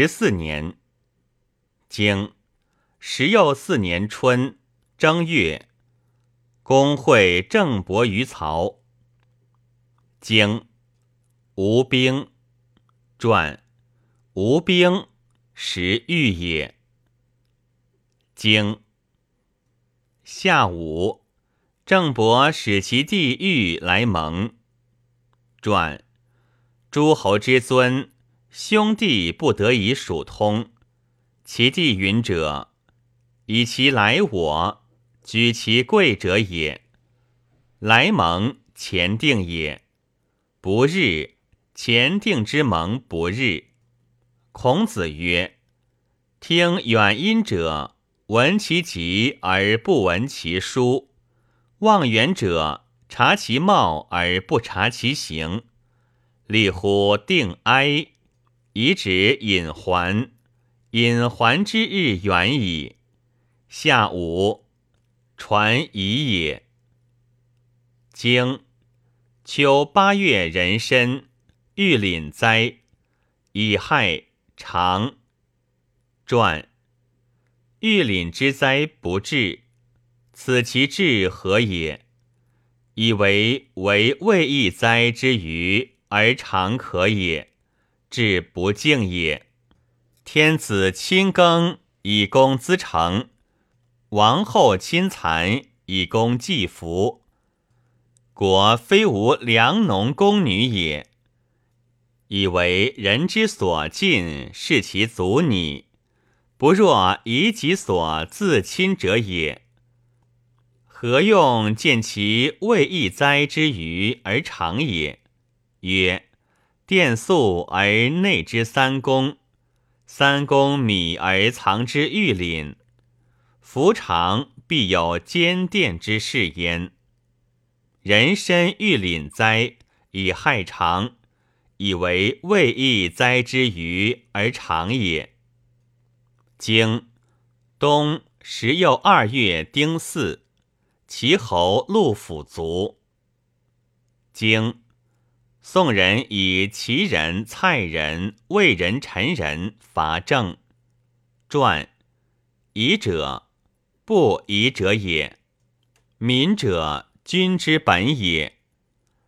十四年，经十又四年春正月，公会郑伯于曹。经吴兵传，吴兵时欲也。经下午，郑伯使其弟玉来盟。传诸侯之尊。兄弟不得以属通，其弟云者，以其来我，举其贵者也。来盟前定也，不日前定之盟不日。孔子曰：听远音者，闻其疾而不闻其书；望远者，察其貌而不察其形。立乎定哀。以指隐还，隐还之日远矣。下午，传矣也。经秋八月壬申，遇廪灾，乙亥长。传遇廪之灾不至，此其至何也？以为为未易灾之余而常可也。至不敬也。天子亲耕以供资成，王后亲蚕以供祭服。国非无良农宫女也，以为人之所尽，是其足拟，不若以己所自亲者也。何用见其未易哉之余而长也？曰。殿素而内之三公，三公米而藏之玉廪，夫常必有兼殿之事焉。人身玉廪哉以害常，以为未易哉之余而长也。经冬十又二月丁巳，齐侯陆府卒。经。宋人以齐人、蔡人、魏人、陈人伐郑。传夷者，不夷者也。民者，君之本也。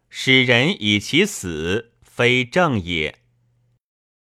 使人以其死，非正也。